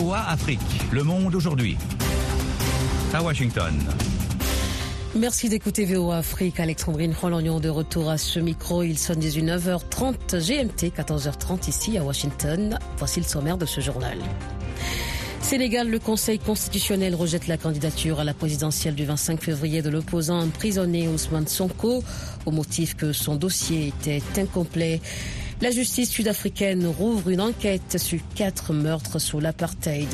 VOA Afrique, le monde aujourd'hui. À Washington. Merci d'écouter VOA Afrique. Alexandrine Rolognon de retour à ce micro. Il sonne 19h30 GMT, 14h30 ici à Washington. Voici le sommaire de ce journal. Sénégal, le Conseil constitutionnel rejette la candidature à la présidentielle du 25 février de l'opposant emprisonné Ousmane Sonko au motif que son dossier était incomplet. La justice sud-africaine rouvre une enquête sur quatre meurtres sous l'apartheid.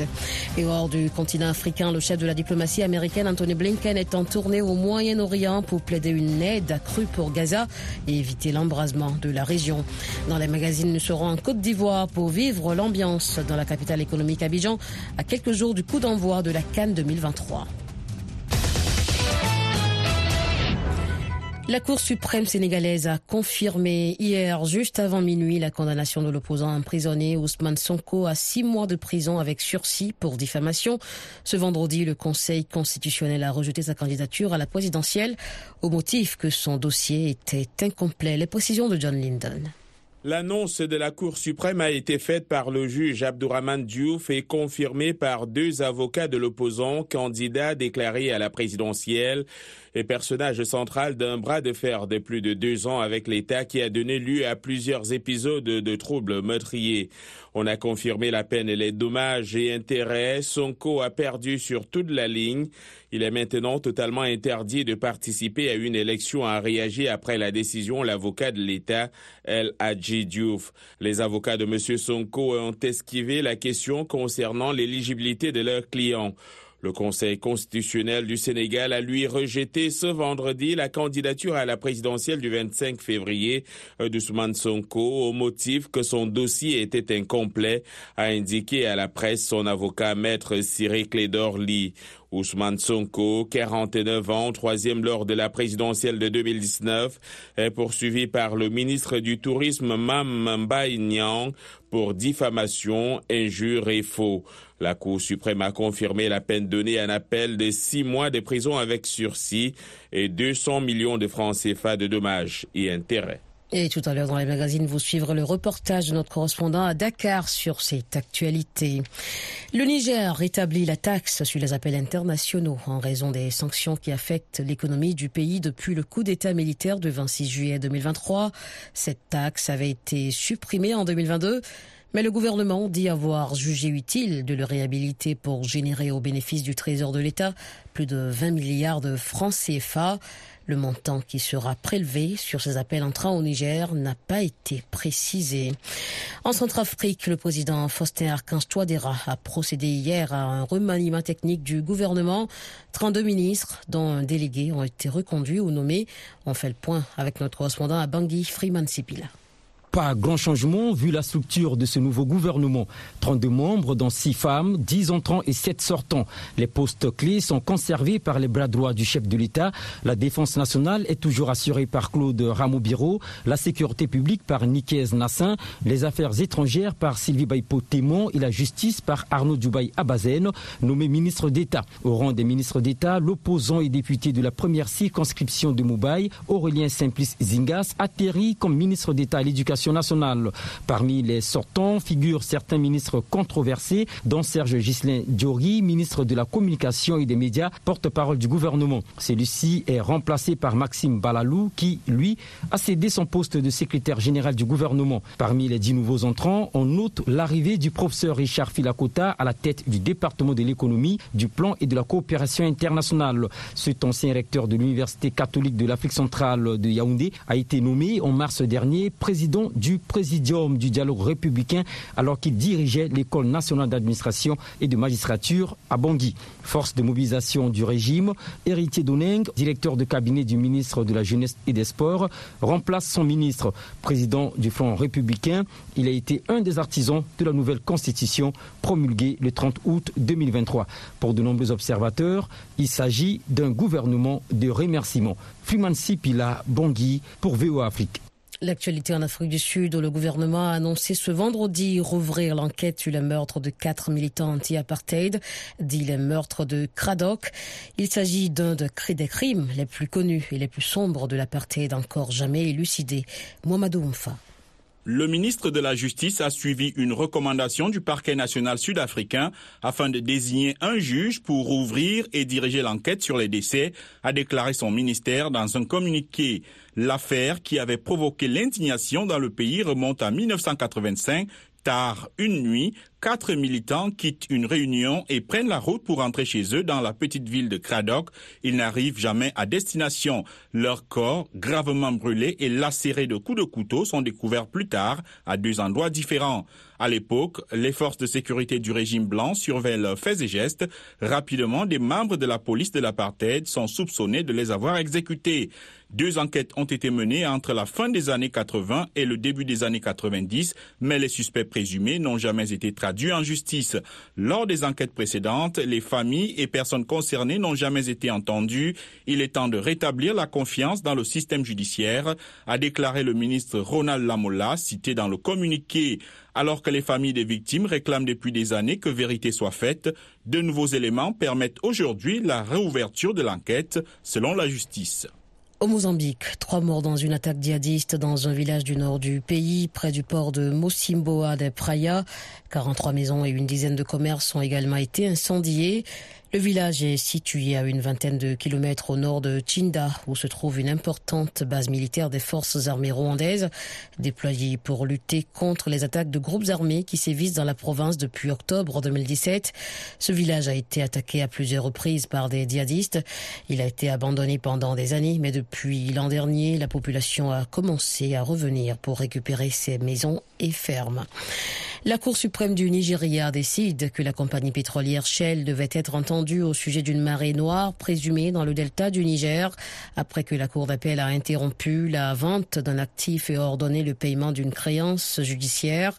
Et hors du continent africain, le chef de la diplomatie américaine, Anthony Blinken, est en tournée au Moyen-Orient pour plaider une aide accrue pour Gaza et éviter l'embrasement de la région. Dans les magazines, nous serons en Côte d'Ivoire pour vivre l'ambiance dans la capitale économique Abidjan à quelques jours du coup d'envoi de la Cannes 2023. La Cour suprême sénégalaise a confirmé hier, juste avant minuit, la condamnation de l'opposant emprisonné Ousmane Sonko à six mois de prison avec sursis pour diffamation. Ce vendredi, le Conseil constitutionnel a rejeté sa candidature à la présidentielle au motif que son dossier était incomplet. Les précisions de John Lyndon. L'annonce de la Cour suprême a été faite par le juge Abdourahmane Diouf et confirmée par deux avocats de l'opposant, candidat déclaré à la présidentielle et personnage central d'un bras de fer de plus de deux ans avec l'État qui a donné lieu à plusieurs épisodes de troubles meurtriers. On a confirmé la peine et les dommages et intérêts. Sonko a perdu sur toute la ligne. Il est maintenant totalement interdit de participer à une élection, a réagi après la décision l'avocat de l'État, El Hadji Diouf. Les avocats de M. Sonko ont esquivé la question concernant l'éligibilité de leurs clients. Le Conseil constitutionnel du Sénégal a lui rejeté ce vendredi la candidature à la présidentielle du 25 février d'Ousmane Sonko au motif que son dossier était incomplet, a indiqué à la presse son avocat maître Cyril Clédor Lee. Ousmane Sonko, 49 ans, troisième lors de la présidentielle de 2019, est poursuivi par le ministre du Tourisme Mam Mbaye pour diffamation, injure et faux. La Cour suprême a confirmé la peine donnée en appel de six mois de prison avec sursis et 200 millions de francs CFA de dommages et intérêts. Et tout à l'heure dans les magazines, vous suivrez le reportage de notre correspondant à Dakar sur cette actualité. Le Niger rétablit la taxe sur les appels internationaux en raison des sanctions qui affectent l'économie du pays depuis le coup d'État militaire du 26 juillet 2023. Cette taxe avait été supprimée en 2022. Mais le gouvernement dit avoir jugé utile de le réhabiliter pour générer au bénéfice du Trésor de l'État plus de 20 milliards de francs CFA. Le montant qui sera prélevé sur ces appels entrant au Niger n'a pas été précisé. En Centrafrique, le président Faustin Archange Touadéra a procédé hier à un remaniement technique du gouvernement. 32 ministres, dont un délégué, ont été reconduits ou nommés. On fait le point avec notre correspondant à Bangui, Freeman Sipila pas grand changement vu la structure de ce nouveau gouvernement. 32 membres, dont 6 femmes, 10 entrants et 7 sortants. Les postes clés sont conservés par les bras droits du chef de l'État. La défense nationale est toujours assurée par Claude Rameau-Biro, la sécurité publique par Niquez Nassin, les affaires étrangères par Sylvie Baïpo Témon et la justice par Arnaud Djoubaï Abazen, nommé ministre d'État. Au rang des ministres d'État, l'opposant et député de la première circonscription de Moubaï, Aurélien Simplice Zingas, atterrit comme ministre d'État à l'éducation nationale. Parmi les sortants figurent certains ministres controversés, dont Serge Gislain Diori, ministre de la Communication et des Médias, porte-parole du gouvernement. Celui-ci est remplacé par Maxime Balalou, qui, lui, a cédé son poste de secrétaire général du gouvernement. Parmi les dix nouveaux entrants, on note l'arrivée du professeur Richard Filakota à la tête du département de l'économie, du plan et de la coopération internationale. Cet ancien recteur de l'Université catholique de l'Afrique centrale de Yaoundé a été nommé en mars dernier président du présidium du dialogue républicain alors qu'il dirigeait l'école nationale d'administration et de magistrature à Bangui. Force de mobilisation du régime, héritier d'Oneng, directeur de cabinet du ministre de la Jeunesse et des Sports, remplace son ministre, président du Front républicain. Il a été un des artisans de la nouvelle constitution promulguée le 30 août 2023. Pour de nombreux observateurs, il s'agit d'un gouvernement de remerciement. Freeman Sipila, Bangui, pour VOA Afrique. L'actualité en Afrique du Sud, où le gouvernement a annoncé ce vendredi rouvrir l'enquête sur le meurtre de quatre militants anti-apartheid, dit les meurtres de Craddock. Il s'agit d'un des crimes les plus connus et les plus sombres de l'apartheid encore jamais élucidé. Mohamedou Mfa. Le ministre de la Justice a suivi une recommandation du parquet national sud-africain afin de désigner un juge pour ouvrir et diriger l'enquête sur les décès, a déclaré son ministère dans un communiqué. L'affaire qui avait provoqué l'indignation dans le pays remonte à 1985 tard une nuit, quatre militants quittent une réunion et prennent la route pour rentrer chez eux dans la petite ville de Craddock. Ils n'arrivent jamais à destination. Leurs corps, gravement brûlés et lacérés de coups de couteau, sont découverts plus tard à deux endroits différents. À l'époque, les forces de sécurité du régime blanc surveillent faits et gestes. Rapidement, des membres de la police de l'apartheid sont soupçonnés de les avoir exécutés. Deux enquêtes ont été menées entre la fin des années 80 et le début des années 90, mais les suspects présumés n'ont jamais été traduits en justice. Lors des enquêtes précédentes, les familles et personnes concernées n'ont jamais été entendues. Il est temps de rétablir la confiance dans le système judiciaire, a déclaré le ministre Ronald Lamola, cité dans le communiqué. Alors que les familles des victimes réclament depuis des années que vérité soit faite, de nouveaux éléments permettent aujourd'hui la réouverture de l'enquête, selon la justice. Au Mozambique, trois morts dans une attaque djihadiste dans un village du nord du pays, près du port de Mosimboa de Praia. 43 maisons et une dizaine de commerces ont également été incendiés. Le village est situé à une vingtaine de kilomètres au nord de Chinda, où se trouve une importante base militaire des forces armées rwandaises, déployée pour lutter contre les attaques de groupes armés qui sévissent dans la province depuis octobre 2017. Ce village a été attaqué à plusieurs reprises par des djihadistes. Il a été abandonné pendant des années, mais depuis l'an dernier, la population a commencé à revenir pour récupérer ses maisons et fermes. La Cour suprême du Nigeria décide que la compagnie pétrolière Shell devait être entendue au sujet d'une marée noire présumée dans le delta du Niger après que la Cour d'appel a interrompu la vente d'un actif et ordonné le paiement d'une créance judiciaire.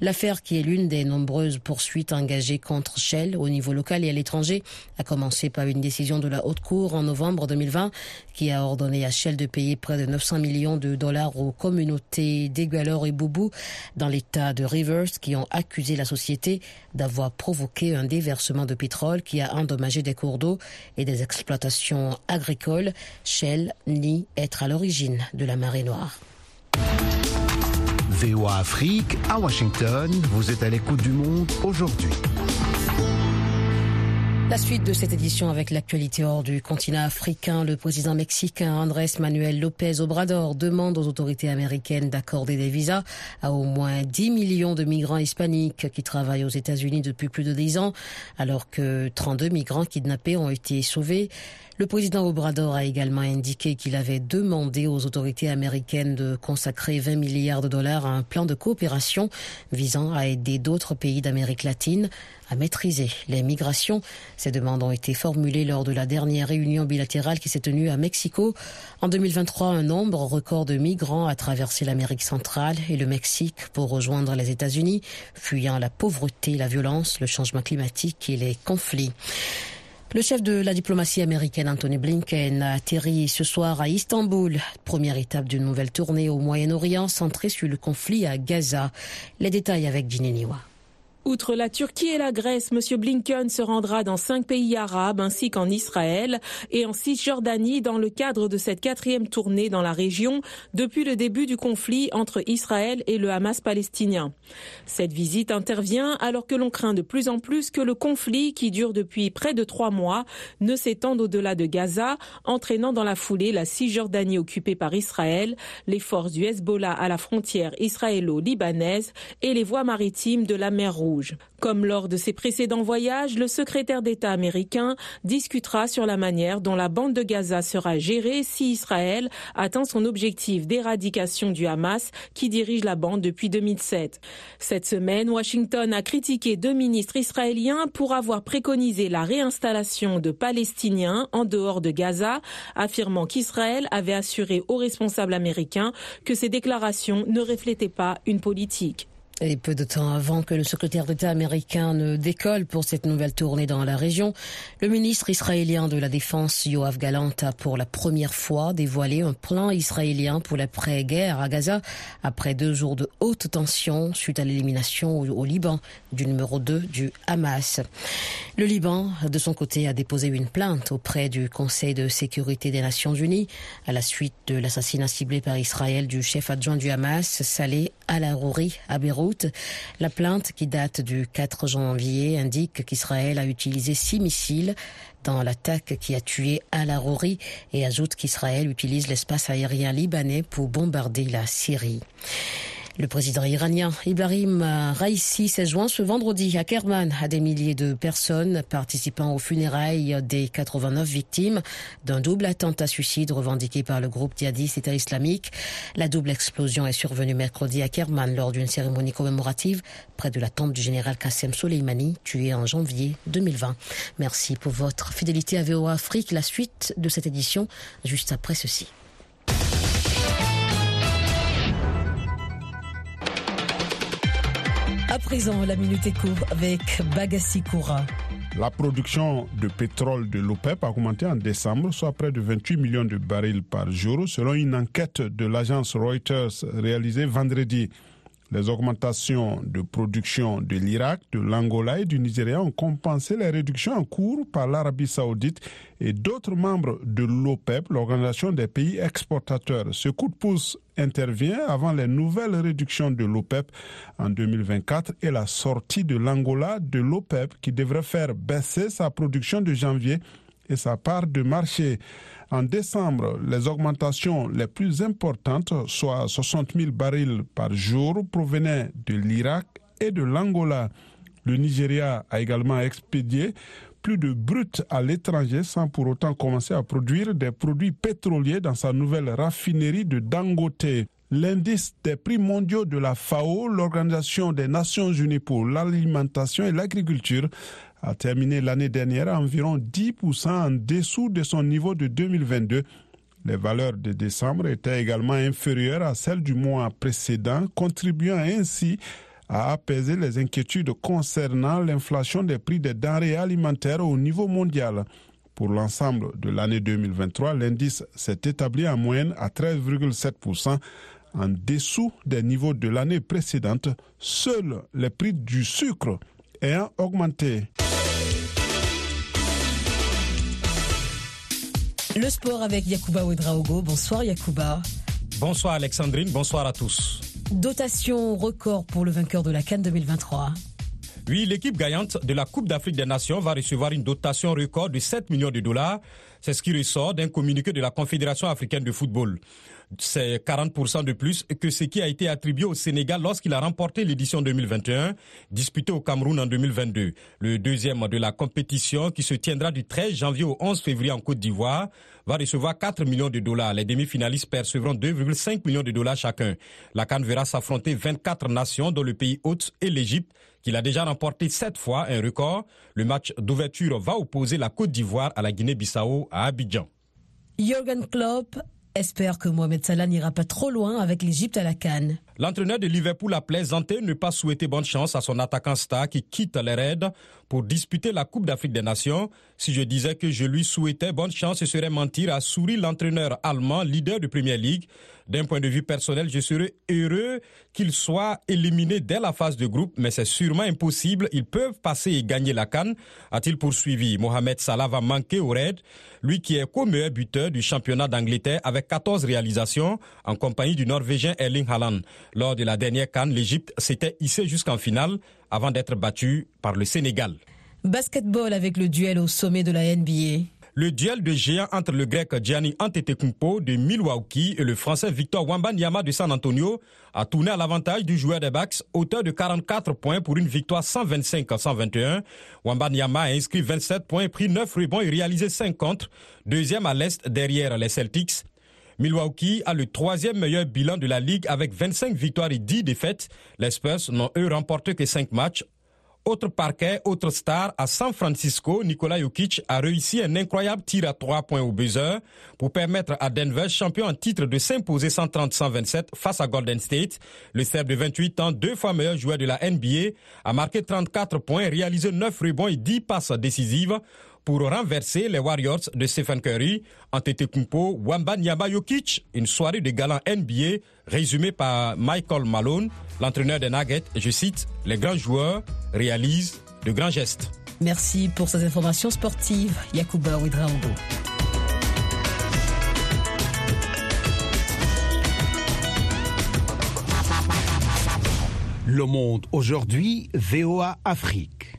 L'affaire qui est l'une des nombreuses poursuites engagées contre Shell au niveau local et à l'étranger a commencé par une décision de la Haute Cour en novembre 2020 qui a ordonné à Shell de payer près de 900 millions de dollars aux communautés d'Egualor et Boubou dans l'état de Rivers qui ont accusé la société d'avoir provoqué un déversement de pétrole qui a endommagé des cours d'eau et des exploitations agricoles. Shell nie être à l'origine de la marée noire. VOA Afrique, à Washington, vous êtes à l'écoute du monde aujourd'hui. La suite de cette édition avec l'actualité hors du continent africain, le président mexicain Andrés Manuel López Obrador demande aux autorités américaines d'accorder des visas à au moins 10 millions de migrants hispaniques qui travaillent aux États-Unis depuis plus de 10 ans, alors que 32 migrants kidnappés ont été sauvés. Le président Obrador a également indiqué qu'il avait demandé aux autorités américaines de consacrer 20 milliards de dollars à un plan de coopération visant à aider d'autres pays d'Amérique latine à maîtriser les migrations. Ces demandes ont été formulées lors de la dernière réunion bilatérale qui s'est tenue à Mexico. En 2023, un nombre record de migrants a traversé l'Amérique centrale et le Mexique pour rejoindre les États-Unis, fuyant la pauvreté, la violence, le changement climatique et les conflits. Le chef de la diplomatie américaine, Anthony Blinken, a atterri ce soir à Istanbul, première étape d'une nouvelle tournée au Moyen-Orient centrée sur le conflit à Gaza. Les détails avec Niwa. Outre la Turquie et la Grèce, M. Blinken se rendra dans cinq pays arabes ainsi qu'en Israël et en Cisjordanie dans le cadre de cette quatrième tournée dans la région depuis le début du conflit entre Israël et le Hamas palestinien. Cette visite intervient alors que l'on craint de plus en plus que le conflit qui dure depuis près de trois mois ne s'étende au-delà de Gaza, entraînant dans la foulée la Cisjordanie occupée par Israël, les forces du Hezbollah à la frontière israélo-libanaise et les voies maritimes de la mer Rouge. Comme lors de ses précédents voyages, le secrétaire d'État américain discutera sur la manière dont la bande de Gaza sera gérée si Israël atteint son objectif d'éradication du Hamas qui dirige la bande depuis 2007. Cette semaine, Washington a critiqué deux ministres israéliens pour avoir préconisé la réinstallation de Palestiniens en dehors de Gaza, affirmant qu'Israël avait assuré aux responsables américains que ces déclarations ne reflétaient pas une politique. Et peu de temps avant que le secrétaire d'État américain ne décolle pour cette nouvelle tournée dans la région, le ministre israélien de la Défense Yoav Galant a pour la première fois dévoilé un plan israélien pour l'après-guerre à Gaza après deux jours de haute tension suite à l'élimination au Liban du numéro 2 du Hamas. Le Liban, de son côté, a déposé une plainte auprès du Conseil de sécurité des Nations Unies à la suite de l'assassinat ciblé par Israël du chef adjoint du Hamas, Saleh al-Arouri, à Beyrouth la plainte qui date du 4 janvier indique qu'Israël a utilisé six missiles dans l'attaque qui a tué Al-Arouri et ajoute qu'Israël utilise l'espace aérien libanais pour bombarder la Syrie. Le président iranien Ibrahim Raisi s'est joint ce vendredi à Kerman à des milliers de personnes participant aux funérailles des 89 victimes d'un double attentat suicide revendiqué par le groupe djihadiste État islamique. La double explosion est survenue mercredi à Kerman lors d'une cérémonie commémorative près de la tombe du général Qassem Soleimani, tué en janvier 2020. Merci pour votre fidélité à VOA Afrique. La suite de cette édition juste après ceci. À présent, la minute éco avec Bagassi Koura. La production de pétrole de l'OPEP a augmenté en décembre, soit près de 28 millions de barils par jour, selon une enquête de l'agence Reuters réalisée vendredi. Les augmentations de production de l'Irak, de l'Angola et du Nigeria ont compensé les réductions en cours par l'Arabie saoudite et d'autres membres de l'OPEP, l'Organisation des pays exportateurs. Ce coup de pouce intervient avant les nouvelles réductions de l'OPEP en 2024 et la sortie de l'Angola de l'OPEP qui devrait faire baisser sa production de janvier et sa part de marché. En décembre, les augmentations les plus importantes, soit 60 000 barils par jour, provenaient de l'Irak et de l'Angola. Le Nigeria a également expédié plus de brut à l'étranger sans pour autant commencer à produire des produits pétroliers dans sa nouvelle raffinerie de Dangote. L'indice des prix mondiaux de la FAO, l'Organisation des Nations Unies pour l'alimentation et l'agriculture, a terminé l'année dernière à environ 10% en dessous de son niveau de 2022. Les valeurs de décembre étaient également inférieures à celles du mois précédent, contribuant ainsi à apaiser les inquiétudes concernant l'inflation des prix des denrées alimentaires au niveau mondial. Pour l'ensemble de l'année 2023, l'indice s'est établi en moyenne à 13,7%, en dessous des niveaux de l'année précédente. Seuls les prix du sucre ayant augmenté. Le sport avec Yacouba Ouedraogo. Bonsoir Yacouba. Bonsoir Alexandrine, bonsoir à tous. Dotation record pour le vainqueur de la Cannes 2023. Oui, l'équipe gagnante de la Coupe d'Afrique des Nations va recevoir une dotation record de 7 millions de dollars. C'est ce qui ressort d'un communiqué de la Confédération africaine de football c'est 40% de plus que ce qui a été attribué au Sénégal lorsqu'il a remporté l'édition 2021, disputée au Cameroun en 2022. Le deuxième de la compétition, qui se tiendra du 13 janvier au 11 février en Côte d'Ivoire, va recevoir 4 millions de dollars. Les demi-finalistes percevront 2,5 millions de dollars chacun. La Cannes verra s'affronter 24 nations, dont le pays hôte et l'Égypte, qui l'a déjà remporté 7 fois, un record. Le match d'ouverture va opposer la Côte d'Ivoire à la Guinée-Bissau à Abidjan. Jürgen Klopp espère que Mohamed Salah n'ira pas trop loin avec l'Égypte à la Cannes. L'entraîneur de Liverpool a plaisanté ne pas souhaiter bonne chance à son attaquant star qui quitte les Raids pour disputer la Coupe d'Afrique des Nations. Si je disais que je lui souhaitais bonne chance, ce serait mentir, a souri l'entraîneur allemand, leader de Premier League. D'un point de vue personnel, je serais heureux qu'il soit éliminé dès la phase de groupe, mais c'est sûrement impossible. Ils peuvent passer et gagner la canne, a-t-il poursuivi. Mohamed Salah va manquer au raid, lui qui est co-meilleur buteur du championnat d'Angleterre avec 14 réalisations en compagnie du Norvégien Erling Haaland. Lors de la dernière canne, l'Égypte s'était hissée jusqu'en finale avant d'être battue par le Sénégal. Basketball avec le duel au sommet de la NBA. Le duel de géants entre le grec Gianni Antetokounmpo de Milwaukee et le français Victor Wambanyama de San Antonio a tourné à l'avantage du joueur des Bucks, auteur de 44 points pour une victoire 125 à 121. Wambanyama a inscrit 27 points, pris 9 rebonds et réalisé 5 contre, deuxième à l'est derrière les Celtics. Milwaukee a le troisième meilleur bilan de la ligue avec 25 victoires et 10 défaites. Les Spurs n'ont eux remporté que 5 matchs. Autre parquet, autre star, à San Francisco, Nikola Jokic a réussi un incroyable tir à trois points au buzzer pour permettre à Denver, champion en titre, de s'imposer 130-127 face à Golden State. Le Serbe de 28 ans, deux fois meilleur joueur de la NBA, a marqué 34 points, réalisé 9 rebonds et 10 passes décisives pour renverser les Warriors de Stephen Curry. Antetokounmpo, Wamba Nyama Jokic, une soirée de galant NBA résumée par Michael Malone, l'entraîneur des Nuggets. Je cite, les grands joueurs réalisent de grands gestes. Merci pour ces informations sportives, Yacouba Ouidraogo. Le monde aujourd'hui, VOA Afrique.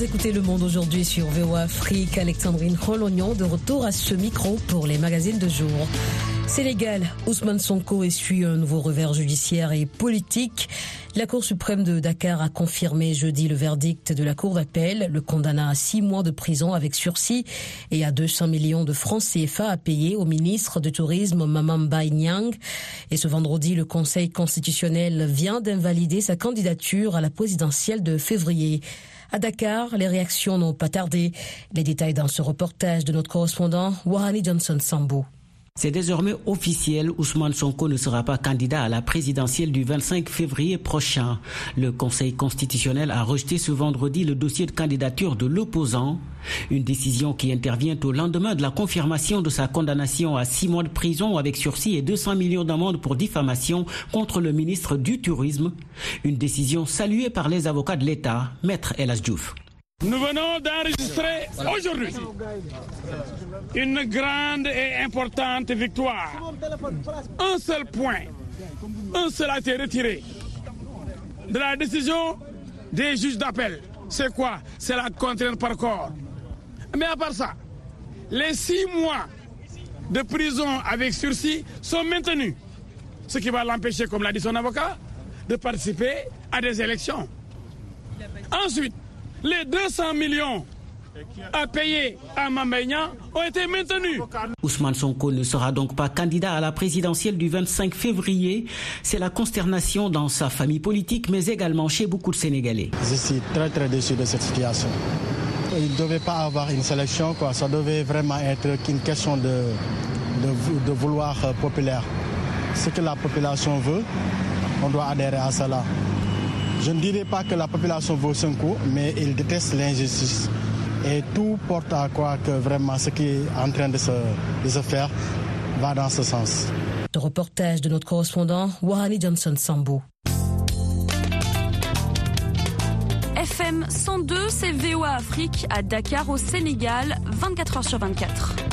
Vous écoutez Le Monde aujourd'hui sur VOA Afrique. Alexandrine Rolognon de retour à ce micro pour les magazines de jour. Sénégal, Ousmane Sonko essuie un nouveau revers judiciaire et politique. La Cour suprême de Dakar a confirmé jeudi le verdict de la Cour d'appel, le condamnant à six mois de prison avec sursis et à 200 millions de francs CFA à payer au ministre du Tourisme Mamamba Nyang. Et ce vendredi, le Conseil constitutionnel vient d'invalider sa candidature à la présidentielle de février. À Dakar, les réactions n'ont pas tardé. Les détails dans ce reportage de notre correspondant Wahani Johnson Sambo. C'est désormais officiel, Ousmane Sonko ne sera pas candidat à la présidentielle du 25 février prochain. Le Conseil constitutionnel a rejeté ce vendredi le dossier de candidature de l'opposant, une décision qui intervient au lendemain de la confirmation de sa condamnation à six mois de prison avec sursis et 200 millions d'amendes pour diffamation contre le ministre du Tourisme, une décision saluée par les avocats de l'État, Maître Elas Diouf. Nous venons d'enregistrer aujourd'hui une grande et importante victoire. Un seul point, un seul a été retiré de la décision des juges d'appel. C'est quoi? C'est la contrainte par corps. Mais à part ça, les six mois de prison avec sursis sont maintenus. Ce qui va l'empêcher, comme l'a dit son avocat, de participer à des élections. Ensuite, les 200 millions à payer à Mambaignan ont été maintenus. Ousmane Sonko ne sera donc pas candidat à la présidentielle du 25 février. C'est la consternation dans sa famille politique, mais également chez beaucoup de Sénégalais. Je suis très très déçu de cette situation. Il ne devait pas avoir une sélection, quoi. ça devait vraiment être qu'une question de, de, de vouloir populaire. Ce que la population veut, on doit adhérer à cela. Je ne dirais pas que la population veut Sonko, mais il déteste l'injustice. Et tout porte à croire que vraiment ce qui est en train de se, de se faire va dans ce sens. Le reportage de notre correspondant Wahani Johnson Sambo. FM 102, c'est VOA Afrique à Dakar au Sénégal, 24 heures sur 24.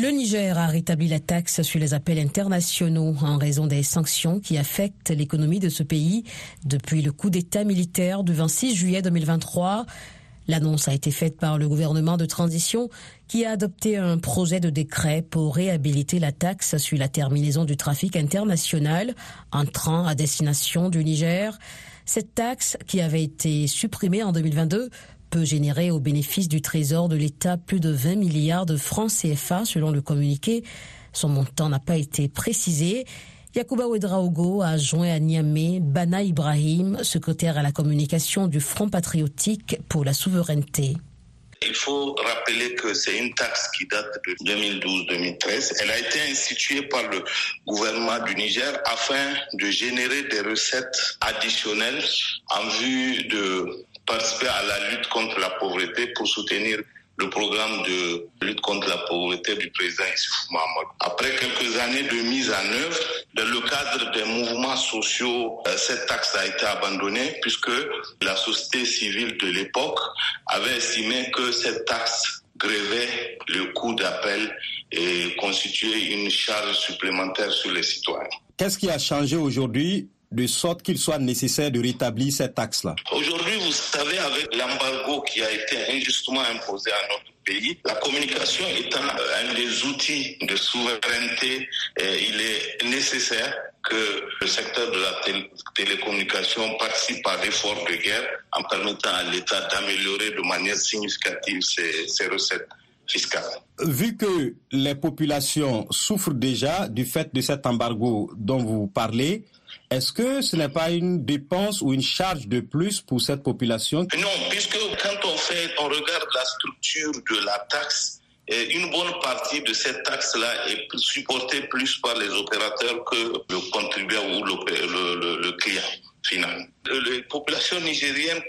Le Niger a rétabli la taxe sur les appels internationaux en raison des sanctions qui affectent l'économie de ce pays depuis le coup d'État militaire du 26 juillet 2023. L'annonce a été faite par le gouvernement de transition qui a adopté un projet de décret pour réhabiliter la taxe sur la terminaison du trafic international entrant à destination du Niger. Cette taxe, qui avait été supprimée en 2022, peut générer au bénéfice du Trésor de l'État plus de 20 milliards de francs CFA selon le communiqué. Son montant n'a pas été précisé. Yacouba Ouedraogo a joint à Niamey Bana Ibrahim, secrétaire à la communication du Front patriotique pour la souveraineté. Il faut rappeler que c'est une taxe qui date de 2012-2013. Elle a été instituée par le gouvernement du Niger afin de générer des recettes additionnelles en vue de participer à la lutte contre la pauvreté pour soutenir le programme de lutte contre la pauvreté du président Issoufou Mahamadou. Après quelques années de mise en œuvre, dans le cadre des mouvements sociaux, cette taxe a été abandonnée puisque la société civile de l'époque avait estimé que cette taxe grévait le coût d'appel et constituait une charge supplémentaire sur les citoyens. Qu'est-ce qui a changé aujourd'hui de sorte qu'il soit nécessaire de rétablir cette taxe-là Aujourd'hui, vous savez, avec l'embargo qui a été injustement imposé à notre pays, la communication étant un des outils de souveraineté, il est nécessaire que le secteur de la télécommunication participe à l'effort de guerre en permettant à l'État d'améliorer de manière significative ses, recettes fiscales. Vu que les populations souffrent déjà du fait de cet embargo dont vous parlez, est-ce que ce n'est pas une dépense ou une charge de plus pour cette population? Non, puisque quand on regarde la structure de la taxe, une bonne partie de cette taxe-là est supportée plus par les opérateurs que le contribuable ou le, le client final. Les populations nigériennes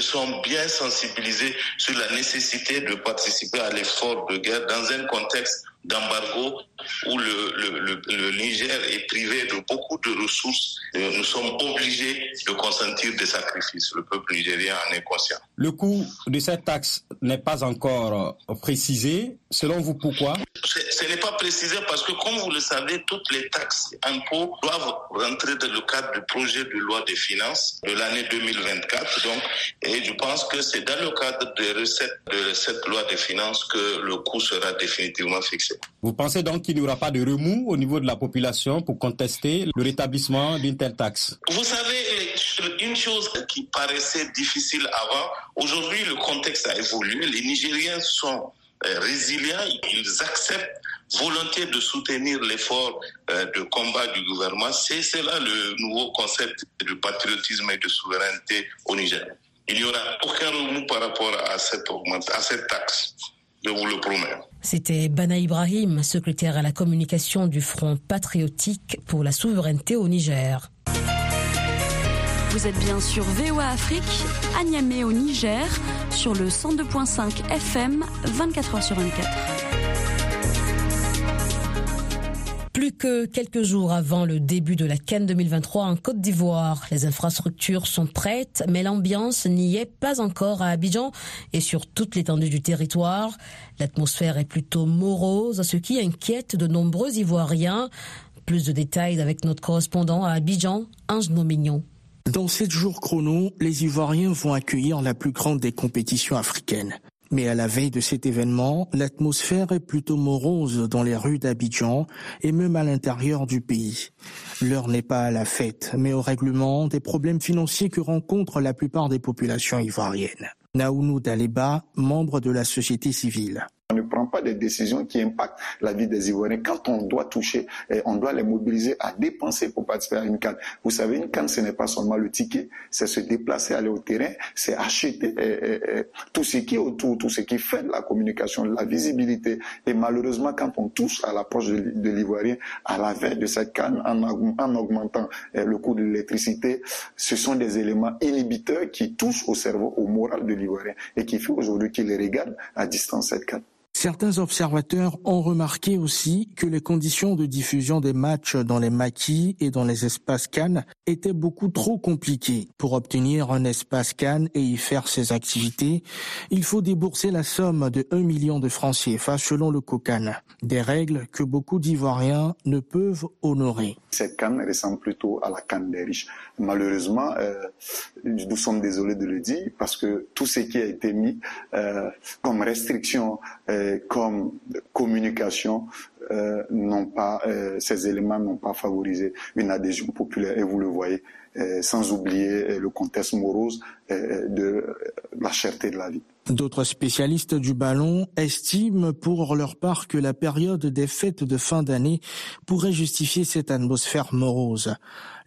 sont bien sensibilisées sur la nécessité de participer à l'effort de guerre dans un contexte d'embargo où le, le, le, Niger est privé de beaucoup de ressources, nous sommes obligés de consentir des sacrifices. Le peuple nigérien en est conscient. Le coût de cette taxe n'est pas encore précisé. Selon vous, pourquoi? Ce n'est pas précisé parce que, comme vous le savez, toutes les taxes, impôts doivent rentrer dans le cadre du projet de loi des finances de l'année 2024. Donc, et je pense que c'est dans le cadre des recettes de cette loi des finances que le coût sera définitivement fixé. Vous pensez donc qu'il n'y aura pas de remous au niveau de la population pour contester le rétablissement d'une telle taxe? Vous savez, une chose qui paraissait difficile avant, aujourd'hui le contexte a évolué. Les Nigériens sont euh, résilients, ils acceptent volontiers de soutenir l'effort euh, de combat du gouvernement. C'est cela le nouveau concept de patriotisme et de souveraineté au Niger. Il n'y aura aucun remous par rapport à cette taxe. Je vous le promets. C'était Bana Ibrahim, secrétaire à la communication du Front patriotique pour la souveraineté au Niger. Vous êtes bien sûr VOA Afrique, à au Niger, sur le 102.5 FM, 24h sur 24. Plus que quelques jours avant le début de la Cannes 2023 en Côte d'Ivoire, les infrastructures sont prêtes, mais l'ambiance n'y est pas encore à Abidjan et sur toute l'étendue du territoire. L'atmosphère est plutôt morose, ce qui inquiète de nombreux Ivoiriens. Plus de détails avec notre correspondant à Abidjan, Ange Nomignon. Dans sept jours chrono, les Ivoiriens vont accueillir la plus grande des compétitions africaines. Mais à la veille de cet événement, l'atmosphère est plutôt morose dans les rues d'Abidjan et même à l'intérieur du pays. L'heure n'est pas à la fête, mais au règlement des problèmes financiers que rencontrent la plupart des populations ivoiriennes. Naounou Daleba, membre de la société civile. On ne prend pas des décisions qui impactent la vie des Ivoiriens. Quand on doit toucher, eh, on doit les mobiliser à dépenser pour participer à une canne. Vous savez, une canne, ce n'est pas seulement le ticket, c'est se déplacer, aller au terrain, c'est acheter eh, eh, tout ce qui est autour, tout ce qui fait de la communication, de la visibilité. Et malheureusement, quand on touche à l'approche de, l'Ivoirien, à la veille de cette canne, en, en augmentant le coût de l'électricité, ce sont des éléments inhibiteurs qui touchent au cerveau, au moral de l'Ivoirien et qui fait aujourd'hui qu'il regarde à distance cette canne. Certains observateurs ont remarqué aussi que les conditions de diffusion des matchs dans les maquis et dans les espaces Cannes étaient beaucoup trop compliquées. Pour obtenir un espace Cannes et y faire ses activités, il faut débourser la somme de 1 million de francs CFA selon le COCAN. Des règles que beaucoup d'Ivoiriens ne peuvent honorer. Cette canne ressemble plutôt à la canne des riches. Malheureusement, euh, nous sommes désolés de le dire parce que tout ce qui a été mis euh, comme restriction euh, comme communication euh, n'ont pas euh, ces éléments n'ont pas favorisé une adhésion populaire et vous le voyez euh, sans oublier le contexte morose de la cherté de la vie. D'autres spécialistes du ballon estiment pour leur part que la période des fêtes de fin d'année pourrait justifier cette atmosphère morose.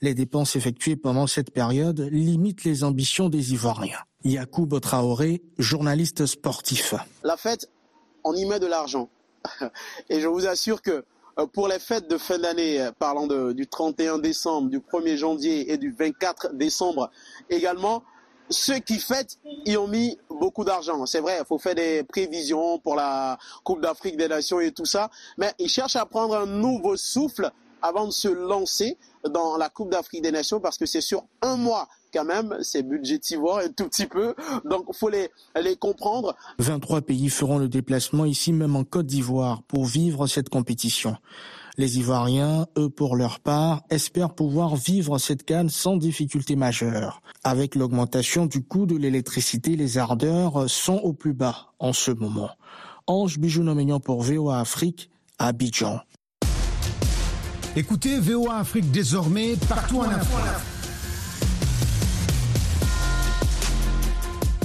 Les dépenses effectuées pendant cette période limitent les ambitions des Ivoiriens. Yacoub Traoré, journaliste sportif. La fête on y met de l'argent. Et je vous assure que euh, pour les fêtes de fin d'année, euh, parlant du 31 décembre, du 1er janvier et du 24 décembre également, ceux qui fêtent y ont mis beaucoup d'argent. C'est vrai, il faut faire des prévisions pour la Coupe d'Afrique des Nations et tout ça, mais ils cherchent à prendre un nouveau souffle avant de se lancer dans la Coupe d'Afrique des Nations parce que c'est sur un mois quand même, c'est budgétivore un tout petit peu, donc il faut les, les comprendre. 23 pays feront le déplacement ici même en Côte d'Ivoire pour vivre cette compétition. Les Ivoiriens, eux pour leur part, espèrent pouvoir vivre cette canne sans difficulté majeure. Avec l'augmentation du coût de l'électricité, les ardeurs sont au plus bas en ce moment. Ange Bijou pour VOA Afrique, Abidjan. Écoutez VOA Afrique désormais partout en Afrique.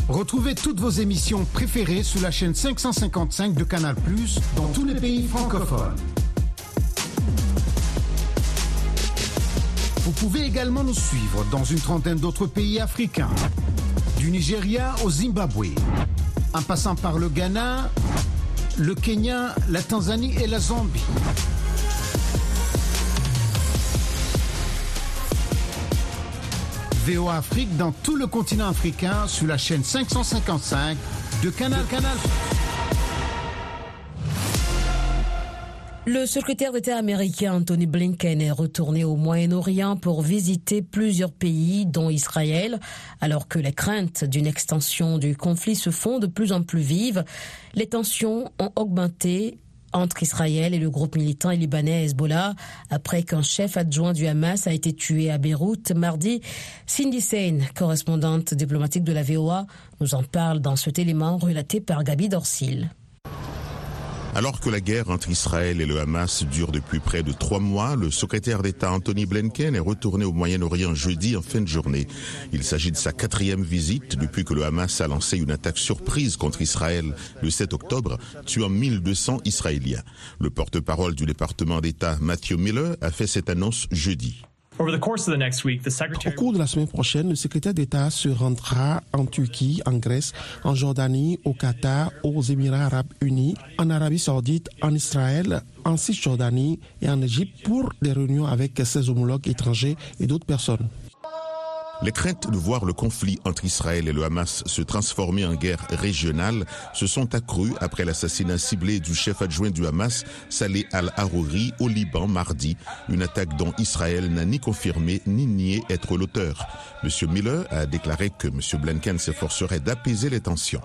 Retrouvez toutes vos émissions préférées sur la chaîne 555 de Canal dans tous les pays francophones. Vous pouvez également nous suivre dans une trentaine d'autres pays africains, du Nigeria au Zimbabwe, en passant par le Ghana, le Kenya, la Tanzanie et la Zambie. VOA Afrique dans tout le continent africain sur la chaîne 555 de Canal Canal. Le secrétaire d'État américain Anthony Blinken est retourné au Moyen-Orient pour visiter plusieurs pays, dont Israël, alors que les craintes d'une extension du conflit se font de plus en plus vives. Les tensions ont augmenté entre Israël et le groupe militant libanais Hezbollah après qu'un chef adjoint du Hamas a été tué à Beyrouth mardi. Cindy Sain, correspondante diplomatique de la VOA, nous en parle dans cet élément relaté par Gabi Dorsil. Alors que la guerre entre Israël et le Hamas dure depuis près de trois mois, le secrétaire d'État Anthony Blinken est retourné au Moyen-Orient jeudi en fin de journée. Il s'agit de sa quatrième visite depuis que le Hamas a lancé une attaque surprise contre Israël le 7 octobre, tuant 1200 Israéliens. Le porte-parole du département d'État Matthew Miller a fait cette annonce jeudi. Au cours de la semaine prochaine, le secrétaire d'État se rendra en Turquie, en Grèce, en Jordanie, au Qatar, aux Émirats arabes unis, en Arabie saoudite, en Israël, en Cisjordanie et en Égypte pour des réunions avec ses homologues étrangers et d'autres personnes. Les craintes de voir le conflit entre Israël et le Hamas se transformer en guerre régionale se sont accrues après l'assassinat ciblé du chef adjoint du Hamas, Saleh al-Harouri, au Liban mardi, une attaque dont Israël n'a ni confirmé ni nié être l'auteur. M. Miller a déclaré que M. Blinken s'efforcerait d'apaiser les tensions.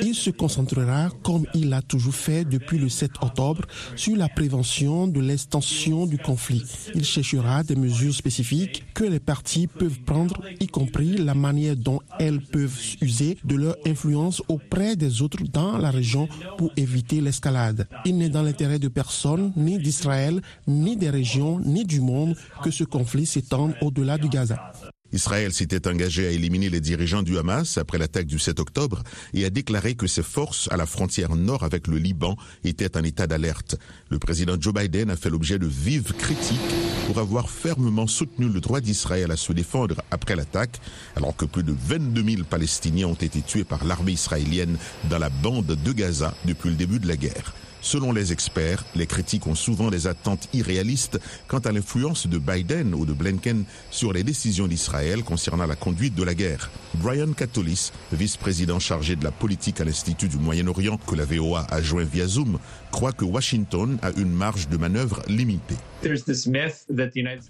Il se concentrera, comme il l'a toujours fait depuis le 7 octobre, sur la prévention de l'extension du conflit. Il cherchera des mesures spécifiques que les parties peuvent prendre, y compris la manière dont elles peuvent user de leur influence auprès des autres dans la région pour éviter l'escalade. Il n'est dans l'intérêt de personne, ni d'Israël, ni des régions, ni du monde, que ce conflit s'étende au-delà du Gaza. Israël s'était engagé à éliminer les dirigeants du Hamas après l'attaque du 7 octobre et a déclaré que ses forces à la frontière nord avec le Liban étaient en état d'alerte. Le président Joe Biden a fait l'objet de vives critiques pour avoir fermement soutenu le droit d'Israël à se défendre après l'attaque, alors que plus de 22 000 Palestiniens ont été tués par l'armée israélienne dans la bande de Gaza depuis le début de la guerre. Selon les experts, les critiques ont souvent des attentes irréalistes quant à l'influence de Biden ou de Blinken sur les décisions d'Israël concernant la conduite de la guerre. Brian Katolis, vice-président chargé de la politique à l'Institut du Moyen-Orient que la VOA a joint via Zoom, croit que Washington a une marge de manœuvre limitée.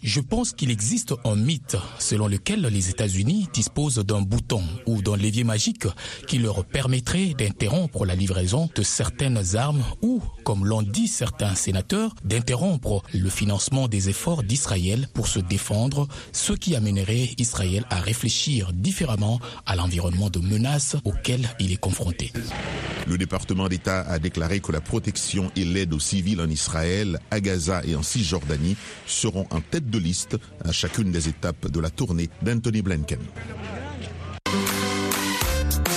Je pense qu'il existe un mythe selon lequel les États-Unis disposent d'un bouton ou d'un levier magique qui leur permettrait d'interrompre la livraison de certaines armes ou, comme l'ont dit certains sénateurs, d'interrompre le financement des efforts d'Israël pour se défendre, ce qui amènerait Israël à réfléchir différemment à l'environnement de menaces auquel il est confronté. Le département d'État a déclaré que la protection et l'aide aux civils en Israël, à Gaza et en Cisjordanie seront en tête de liste à chacune des étapes de la tournée d'Anthony Blinken.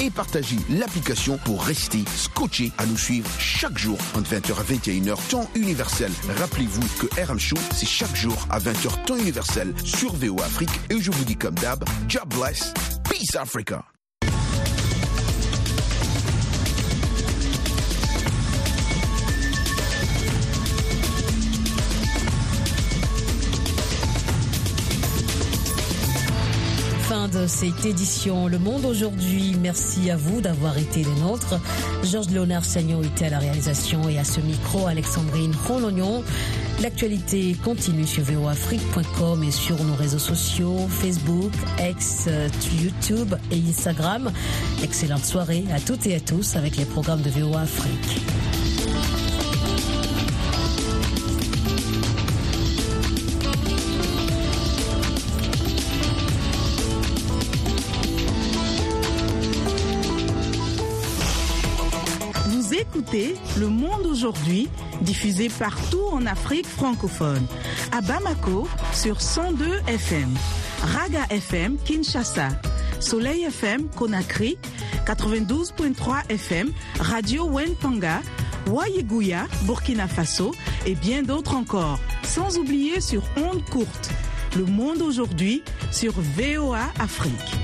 et partagez l'application pour rester scotché à nous suivre chaque jour entre 20h à 21h temps universel. Rappelez-vous que RM Show, c'est chaque jour à 20h temps universel sur VO Afrique et je vous dis comme d'hab, job bless, peace Africa. De cette édition Le Monde aujourd'hui. Merci à vous d'avoir été des nôtres. Georges Léonard Sagnon était à la réalisation et à ce micro, Alexandrine Rolognon. L'actualité continue sur voafrique.com et sur nos réseaux sociaux, Facebook, X, YouTube et Instagram. Excellente soirée à toutes et à tous avec les programmes de VOA Afrique. Le Monde aujourd'hui, diffusé partout en Afrique francophone. À Bamako sur 102 FM, Raga FM Kinshasa, Soleil FM Conakry, 92.3 FM, Radio Wentanga, Wayegouya, Burkina Faso et bien d'autres encore. Sans oublier sur Onde Courte. Le Monde aujourd'hui sur VOA Afrique.